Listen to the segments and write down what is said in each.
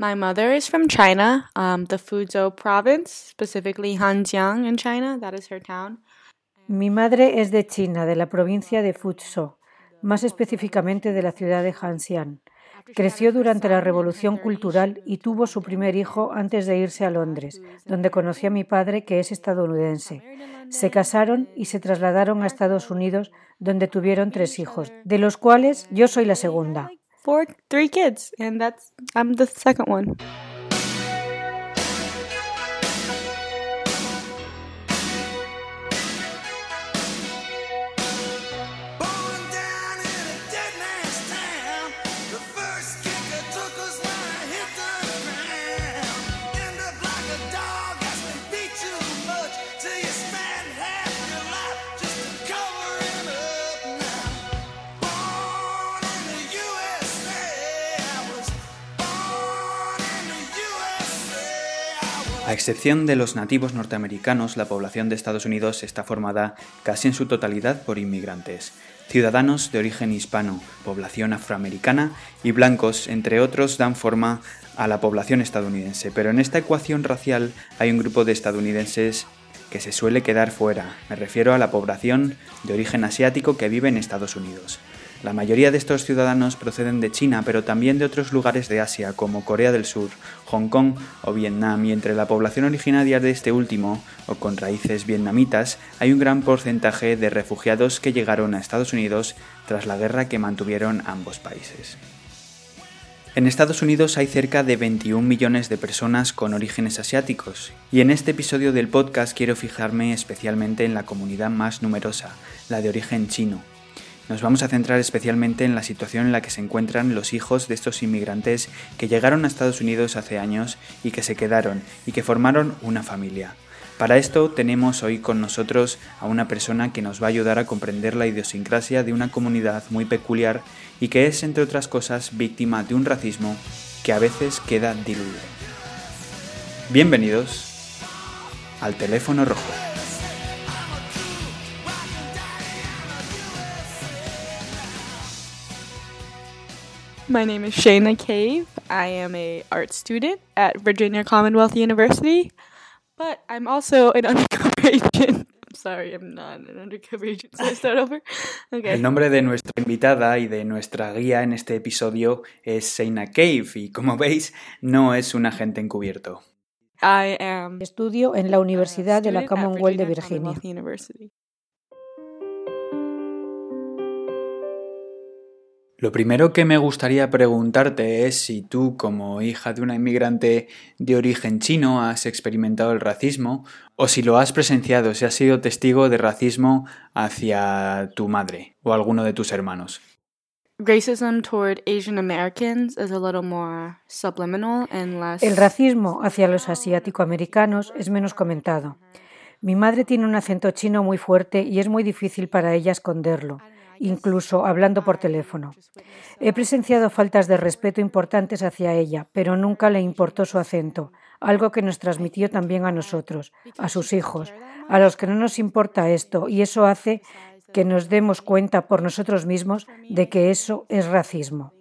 My mother is from China, um, the Fuzhou province, specifically Hanjiang in China. That is her town. Mi madre es de China, de la provincia de Fuzhou, más específicamente de la ciudad de Hanxiang. Creció durante la Revolución Cultural y tuvo su primer hijo antes de irse a Londres, donde conoció a mi padre, que es estadounidense. Se casaron y se trasladaron a Estados Unidos, donde tuvieron tres hijos, de los cuales yo soy la segunda. Four, three kids, and that's I'm the second one. Excepción de los nativos norteamericanos, la población de Estados Unidos está formada casi en su totalidad por inmigrantes, ciudadanos de origen hispano, población afroamericana y blancos, entre otros, dan forma a la población estadounidense. Pero en esta ecuación racial hay un grupo de estadounidenses que se suele quedar fuera. Me refiero a la población de origen asiático que vive en Estados Unidos. La mayoría de estos ciudadanos proceden de China, pero también de otros lugares de Asia, como Corea del Sur, Hong Kong o Vietnam, y entre la población originaria de este último, o con raíces vietnamitas, hay un gran porcentaje de refugiados que llegaron a Estados Unidos tras la guerra que mantuvieron ambos países. En Estados Unidos hay cerca de 21 millones de personas con orígenes asiáticos, y en este episodio del podcast quiero fijarme especialmente en la comunidad más numerosa, la de origen chino, nos vamos a centrar especialmente en la situación en la que se encuentran los hijos de estos inmigrantes que llegaron a Estados Unidos hace años y que se quedaron y que formaron una familia. Para esto tenemos hoy con nosotros a una persona que nos va a ayudar a comprender la idiosincrasia de una comunidad muy peculiar y que es, entre otras cosas, víctima de un racismo que a veces queda diluido. Bienvenidos al teléfono rojo. My name is Shayna Cave. I am a art student at Virginia Commonwealth University, but I'm also an undercover agent. I'm sorry, I'm not an undercover agent. So I start over. Okay. El nombre de nuestra invitada y de nuestra guía en este episodio es Shayna Cave y como veis no es un agente encubierto. I am Estudio en la Universidad de la Commonwealth de Virginia. Lo primero que me gustaría preguntarte es si tú, como hija de una inmigrante de origen chino, has experimentado el racismo o si lo has presenciado, si has sido testigo de racismo hacia tu madre o alguno de tus hermanos. Racism toward Asian Americans is a little more subliminal and less. El racismo hacia los asiático-americanos es menos comentado. Mi madre tiene un acento chino muy fuerte y es muy difícil para ella esconderlo incluso hablando por teléfono. He presenciado faltas de respeto importantes hacia ella, pero nunca le importó su acento, algo que nos transmitió también a nosotros, a sus hijos, a los que no nos importa esto, y eso hace que nos demos cuenta por nosotros mismos de que eso es racismo.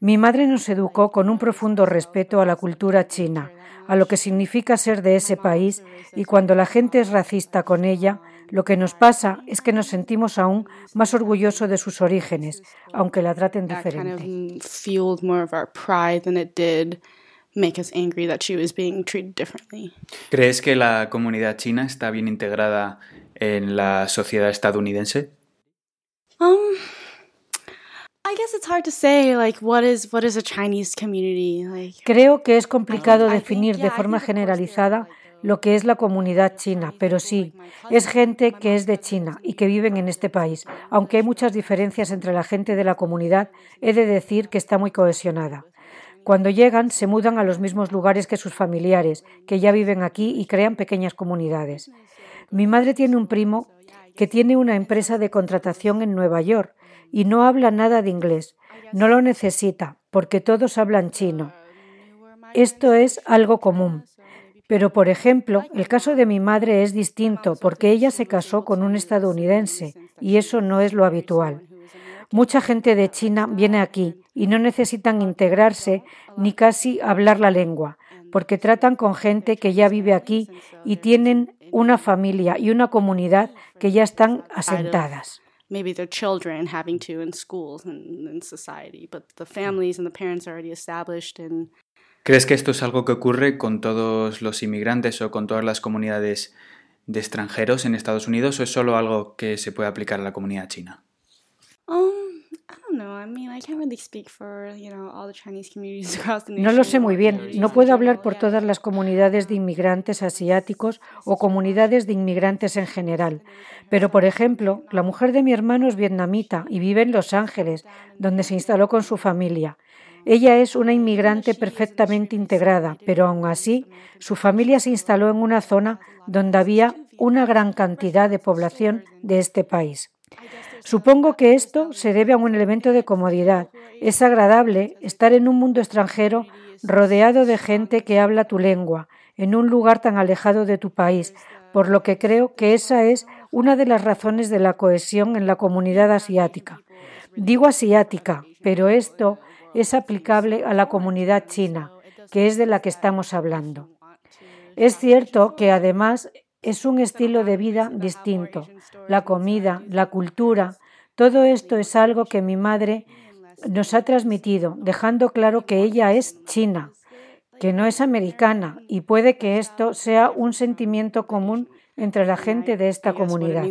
Mi madre nos educó con un profundo respeto a la cultura china, a lo que significa ser de ese país, y cuando la gente es racista con ella, lo que nos pasa es que nos sentimos aún más orgullosos de sus orígenes, aunque la traten diferente. ¿Crees que la comunidad china está bien integrada en la sociedad estadounidense? Um, I guess it's hard to say like what is what is a Chinese community like. Creo que es complicado definir de forma generalizada lo que es la comunidad china, pero sí, es gente que es de China y que viven en este país. Aunque hay muchas diferencias entre la gente de la comunidad, he de decir que está muy cohesionada. Cuando llegan, se mudan a los mismos lugares que sus familiares, que ya viven aquí y crean pequeñas comunidades. Mi madre tiene un primo que tiene una empresa de contratación en Nueva York y no habla nada de inglés. No lo necesita, porque todos hablan chino. Esto es algo común. Pero, por ejemplo, el caso de mi madre es distinto porque ella se casó con un estadounidense y eso no es lo habitual. Mucha gente de China viene aquí y no necesitan integrarse ni casi hablar la lengua, porque tratan con gente que ya vive aquí y tienen una familia y una comunidad que ya están asentadas. ¿Crees que esto es algo que ocurre con todos los inmigrantes o con todas las comunidades de extranjeros en Estados Unidos o es solo algo que se puede aplicar a la comunidad china? No lo sé muy bien. No puedo hablar por todas las comunidades de inmigrantes asiáticos o comunidades de inmigrantes en general. Pero, por ejemplo, la mujer de mi hermano es vietnamita y vive en Los Ángeles, donde se instaló con su familia. Ella es una inmigrante perfectamente integrada, pero aún así su familia se instaló en una zona donde había una gran cantidad de población de este país. Supongo que esto se debe a un elemento de comodidad. Es agradable estar en un mundo extranjero rodeado de gente que habla tu lengua, en un lugar tan alejado de tu país, por lo que creo que esa es una de las razones de la cohesión en la comunidad asiática. Digo asiática, pero esto es aplicable a la comunidad china, que es de la que estamos hablando. Es cierto que además es un estilo de vida distinto. La comida, la cultura, todo esto es algo que mi madre nos ha transmitido, dejando claro que ella es china, que no es americana, y puede que esto sea un sentimiento común entre la gente de esta comunidad.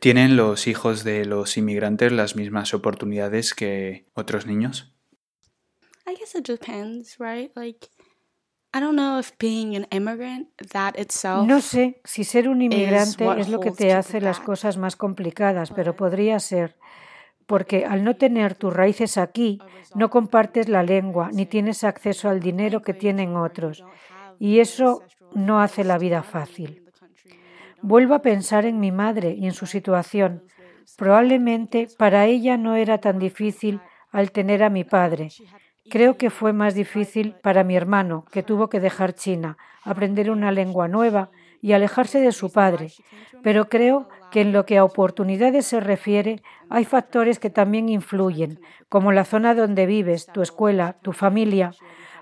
¿Tienen los hijos de los inmigrantes las mismas oportunidades que otros niños? No sé si ser un inmigrante es lo que te hace las cosas más complicadas, pero podría ser, porque al no tener tus raíces aquí, no compartes la lengua ni tienes acceso al dinero que tienen otros, y eso no hace la vida fácil. Vuelvo a pensar en mi madre y en su situación. Probablemente para ella no era tan difícil al tener a mi padre, Creo que fue más difícil para mi hermano, que tuvo que dejar China, aprender una lengua nueva y alejarse de su padre. Pero creo que en lo que a oportunidades se refiere, hay factores que también influyen, como la zona donde vives, tu escuela, tu familia,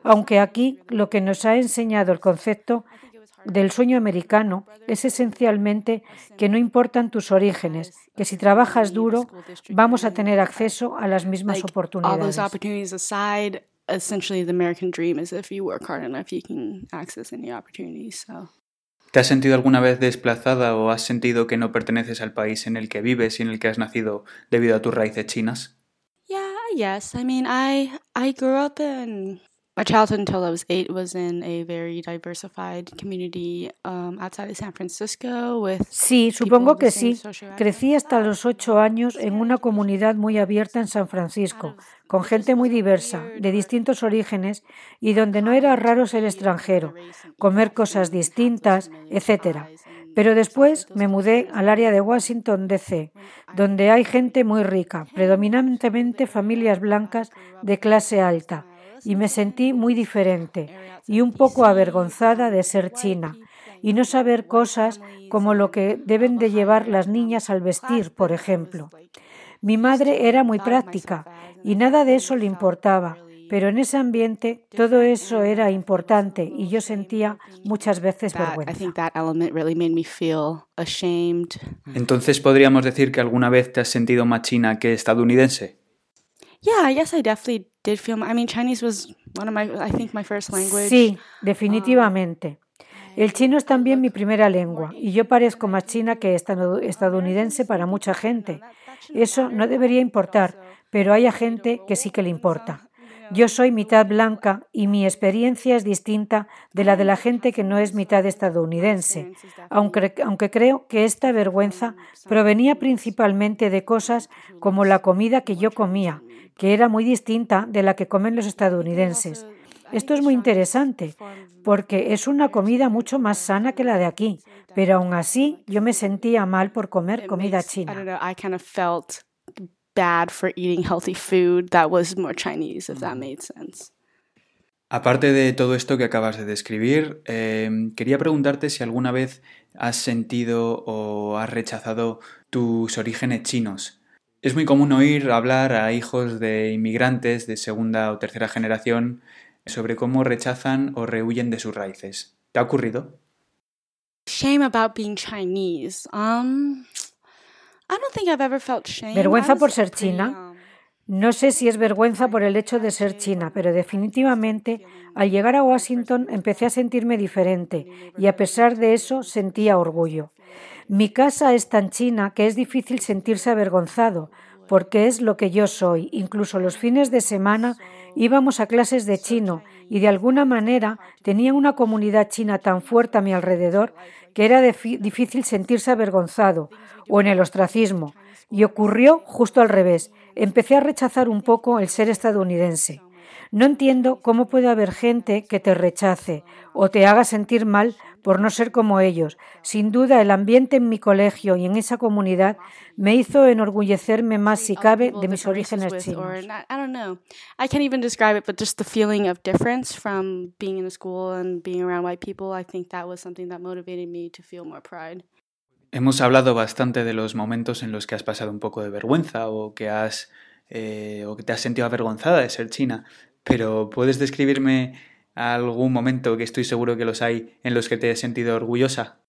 aunque aquí lo que nos ha enseñado el concepto del sueño americano es esencialmente que no importan tus orígenes, que si trabajas duro vamos a tener acceso a las mismas oportunidades. ¿Te has sentido alguna vez desplazada o has sentido que no perteneces al país en el que vives y en el que has nacido debido a tus raíces chinas? Yeah, yes. I mean, I I grew up in My childhood until I was eight was in a very diversified community um, outside of San Francisco with Sí, supongo que sí. Crecí hasta los ocho años en una comunidad muy abierta en San Francisco, con gente muy diversa, de distintos orígenes y donde no era raro ser extranjero, comer cosas distintas, etc. Pero después me mudé al área de Washington, D.C., donde hay gente muy rica, predominantemente familias blancas de clase alta y me sentí muy diferente y un poco avergonzada de ser china y no saber cosas como lo que deben de llevar las niñas al vestir, por ejemplo. Mi madre era muy práctica y nada de eso le importaba, pero en ese ambiente todo eso era importante y yo sentía muchas veces vergüenza. Entonces podríamos decir que alguna vez te has sentido más china que estadounidense. Sí, definitivamente. El chino es también mi primera lengua y yo parezco más china que estadounidense para mucha gente. Eso no debería importar, pero hay gente que sí que le importa. Yo soy mitad blanca y mi experiencia es distinta de la de la gente que no es mitad estadounidense, aunque, aunque creo que esta vergüenza provenía principalmente de cosas como la comida que yo comía, que era muy distinta de la que comen los estadounidenses. Esto es muy interesante porque es una comida mucho más sana que la de aquí, pero aún así yo me sentía mal por comer comida china. Aparte de todo esto que acabas de describir, eh, quería preguntarte si alguna vez has sentido o has rechazado tus orígenes chinos. Es muy común oír hablar a hijos de inmigrantes de segunda o tercera generación sobre cómo rechazan o rehuyen de sus raíces. ¿Te ha ocurrido? Vergüenza por ser china. No sé si es vergüenza por el hecho de ser china, pero definitivamente al llegar a Washington empecé a sentirme diferente y a pesar de eso sentía orgullo. Mi casa es tan china que es difícil sentirse avergonzado, porque es lo que yo soy. Incluso los fines de semana íbamos a clases de chino y de alguna manera tenía una comunidad china tan fuerte a mi alrededor que era difícil sentirse avergonzado o en el ostracismo. Y ocurrió justo al revés. Empecé a rechazar un poco el ser estadounidense. No entiendo cómo puede haber gente que te rechace o te haga sentir mal por no ser como ellos. Sin duda, el ambiente en mi colegio y en esa comunidad me hizo enorgullecerme más, si cabe, de mis orígenes chinos. I can't even describe it, but just the feeling of difference from being in a school and being around white people, I think that was something that motivated me to feel more pride. Hemos hablado bastante de los momentos en los que has pasado un poco de vergüenza o que has eh, o que te has sentido avergonzada de ser china, pero ¿puedes describirme algún momento que estoy seguro que los hay en los que te has sentido orgullosa?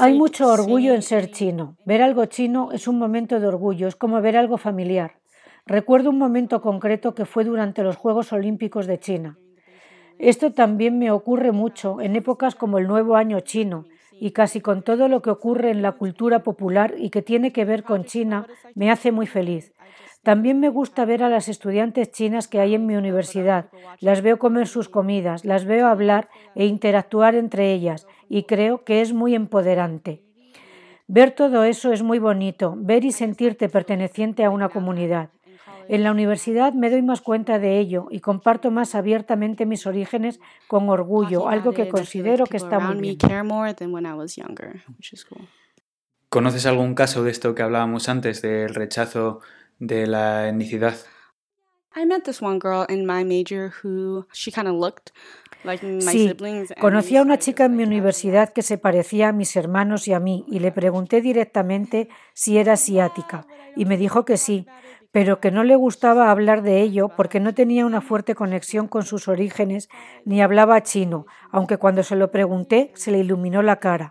Hay mucho orgullo en ser chino. Ver algo chino es un momento de orgullo, es como ver algo familiar. Recuerdo un momento concreto que fue durante los Juegos Olímpicos de China. Esto también me ocurre mucho en épocas como el Nuevo Año chino y casi con todo lo que ocurre en la cultura popular y que tiene que ver con China me hace muy feliz. También me gusta ver a las estudiantes chinas que hay en mi universidad. Las veo comer sus comidas, las veo hablar e interactuar entre ellas y creo que es muy empoderante. Ver todo eso es muy bonito, ver y sentirte perteneciente a una comunidad. En la universidad me doy más cuenta de ello y comparto más abiertamente mis orígenes con orgullo, algo que considero que está muy bien. ¿Conoces algún caso de esto que hablábamos antes, del rechazo de la etnicidad? Sí, conocí a una chica en mi universidad que se parecía a mis hermanos y a mí y le pregunté directamente si era asiática y me dijo que sí, pero que no le gustaba hablar de ello porque no tenía una fuerte conexión con sus orígenes ni hablaba chino, aunque cuando se lo pregunté se le iluminó la cara,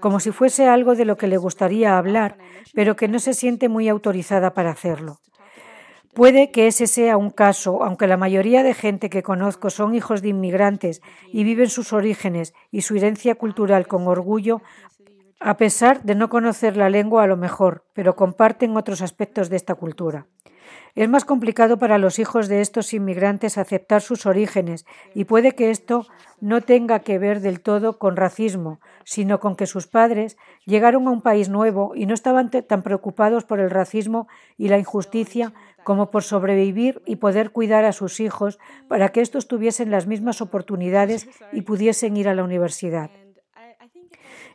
como si fuese algo de lo que le gustaría hablar, pero que no se siente muy autorizada para hacerlo. Puede que ese sea un caso, aunque la mayoría de gente que conozco son hijos de inmigrantes y viven sus orígenes y su herencia cultural con orgullo, a pesar de no conocer la lengua a lo mejor, pero comparten otros aspectos de esta cultura. Es más complicado para los hijos de estos inmigrantes aceptar sus orígenes y puede que esto no tenga que ver del todo con racismo, sino con que sus padres llegaron a un país nuevo y no estaban tan preocupados por el racismo y la injusticia como por sobrevivir y poder cuidar a sus hijos para que estos tuviesen las mismas oportunidades y pudiesen ir a la universidad.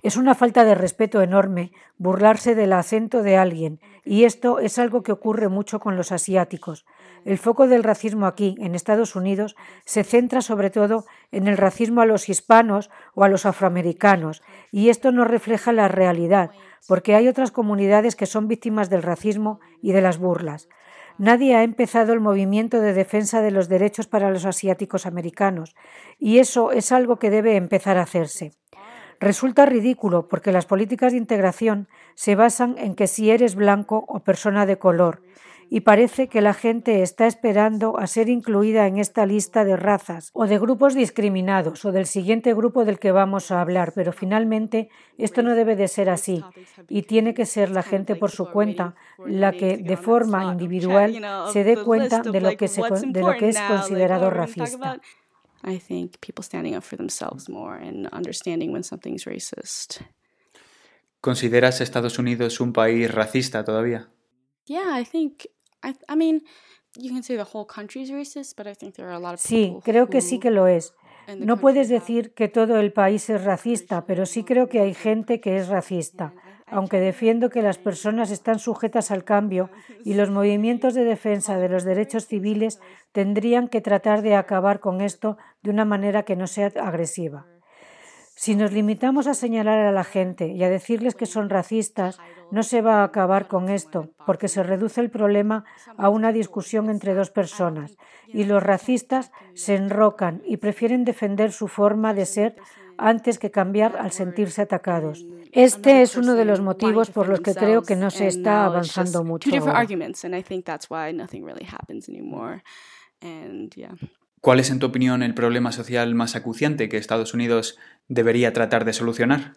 Es una falta de respeto enorme burlarse del acento de alguien, y esto es algo que ocurre mucho con los asiáticos. El foco del racismo aquí, en Estados Unidos, se centra sobre todo en el racismo a los hispanos o a los afroamericanos, y esto no refleja la realidad, porque hay otras comunidades que son víctimas del racismo y de las burlas. Nadie ha empezado el movimiento de defensa de los derechos para los asiáticos americanos, y eso es algo que debe empezar a hacerse. Resulta ridículo porque las políticas de integración se basan en que si eres blanco o persona de color, y parece que la gente está esperando a ser incluida en esta lista de razas o de grupos discriminados o del siguiente grupo del que vamos a hablar, pero finalmente esto no debe de ser así y tiene que ser la gente por su cuenta la que de forma individual se dé cuenta de lo que, de lo que es considerado racista. I think people standing up for themselves more and understanding when something's racist. ¿Consideras Estados Unidos un país racista todavía? Yeah, I think I, I mean, you can say the whole country's racist, but I think there are a lot of Sí, creo que sí que lo es. No puedes decir que todo el país es racista, pero sí creo que hay gente que es racista. Aunque defiendo que las personas están sujetas al cambio y los movimientos de defensa de los derechos civiles tendrían que tratar de acabar con esto de una manera que no sea agresiva. Si nos limitamos a señalar a la gente y a decirles que son racistas, no se va a acabar con esto, porque se reduce el problema a una discusión entre dos personas, y los racistas se enrocan y prefieren defender su forma de ser antes que cambiar al sentirse atacados. Este es uno de los motivos por los que creo que no se está avanzando mucho. ¿Cuál es, en tu opinión, el problema social más acuciante que Estados Unidos debería tratar de solucionar?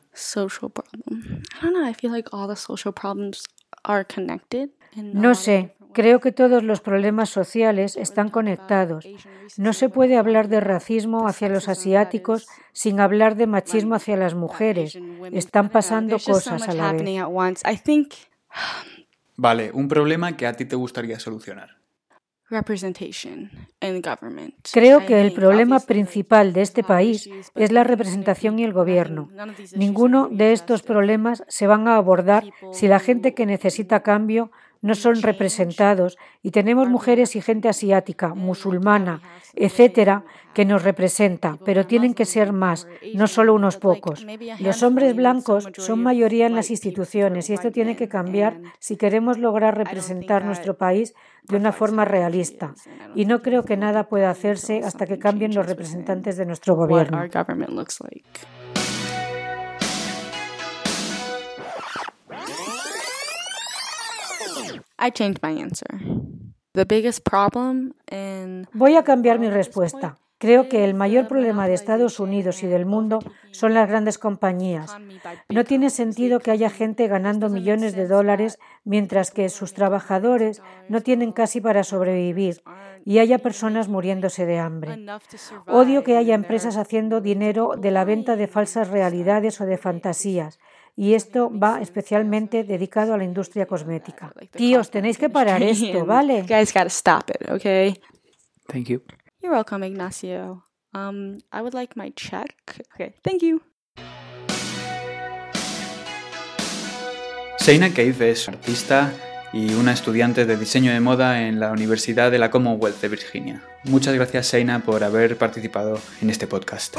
No sé, creo que todos los problemas sociales están conectados. No se puede hablar de racismo hacia los asiáticos sin hablar de machismo hacia las mujeres. Están pasando cosas a la vez. Vale, un problema que a ti te gustaría solucionar. Creo que el problema principal de este país es la representación y el gobierno. Ninguno de estos problemas se van a abordar si la gente que necesita cambio no son representados y tenemos mujeres y gente asiática, musulmana, etcétera, que nos representa, pero tienen que ser más, no solo unos pocos. Los hombres blancos son mayoría en las instituciones y esto tiene que cambiar si queremos lograr representar nuestro país de una forma realista. Y no creo que nada pueda hacerse hasta que cambien los representantes de nuestro gobierno. Voy a cambiar mi respuesta. Creo que el mayor problema de Estados Unidos y del mundo son las grandes compañías. No tiene sentido que haya gente ganando millones de dólares mientras que sus trabajadores no tienen casi para sobrevivir y haya personas muriéndose de hambre. Odio que haya empresas haciendo dinero de la venta de falsas realidades o de fantasías y esto va especialmente dedicado a la industria cosmética. Tíos, tenéis que parar esto, ¿vale? guys gotta stop it, okay? Thank you. You're welcome, Ignacio. Um, I would like my check. Okay, thank you. Seina Cave es artista y una estudiante de diseño de moda en la Universidad de la Commonwealth de Virginia. Muchas gracias, Seina, por haber participado en este podcast.